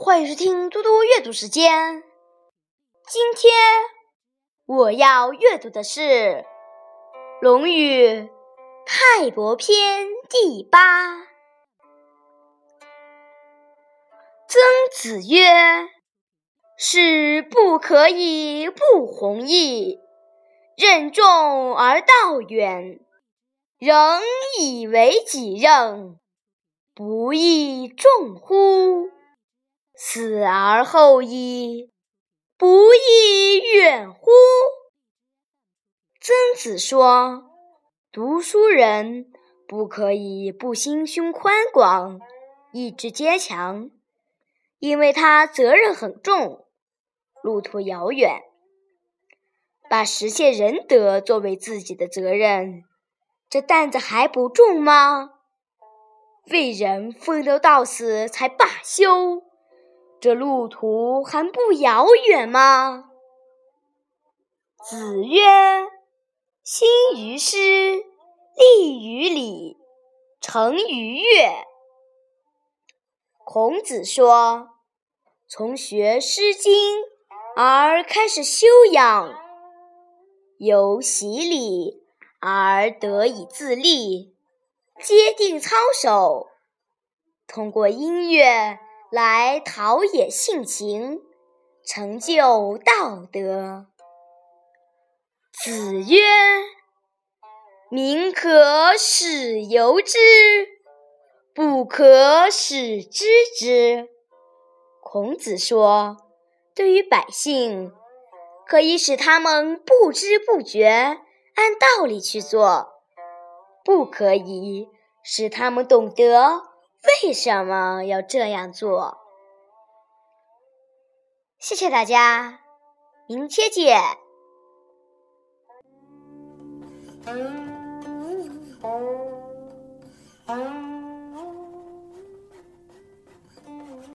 欢迎收听嘟嘟阅读时间。今天我要阅读的是《论语·泰伯篇》第八。曾子曰：“士不可以不弘毅，任重而道远，仍以为己任，不亦重乎？”死而后已，不亦远乎？曾子说：“读书人不可以不心胸宽广、意志坚强，因为他责任很重，路途遥远。把实现仁德作为自己的责任，这担子还不重吗？为人奋斗到死才罢休。”这路途还不遥远吗？子曰：“兴于诗，立于礼，成于乐。”孔子说：“从学《诗经》而开始修养，由习礼而得以自立，坚定操守，通过音乐。”来陶冶性情，成就道德。子曰：“民可使由之，不可使知之。”孔子说：“对于百姓，可以使他们不知不觉按道理去做，不可以使他们懂得。”为什么要这样做？谢谢大家明天见。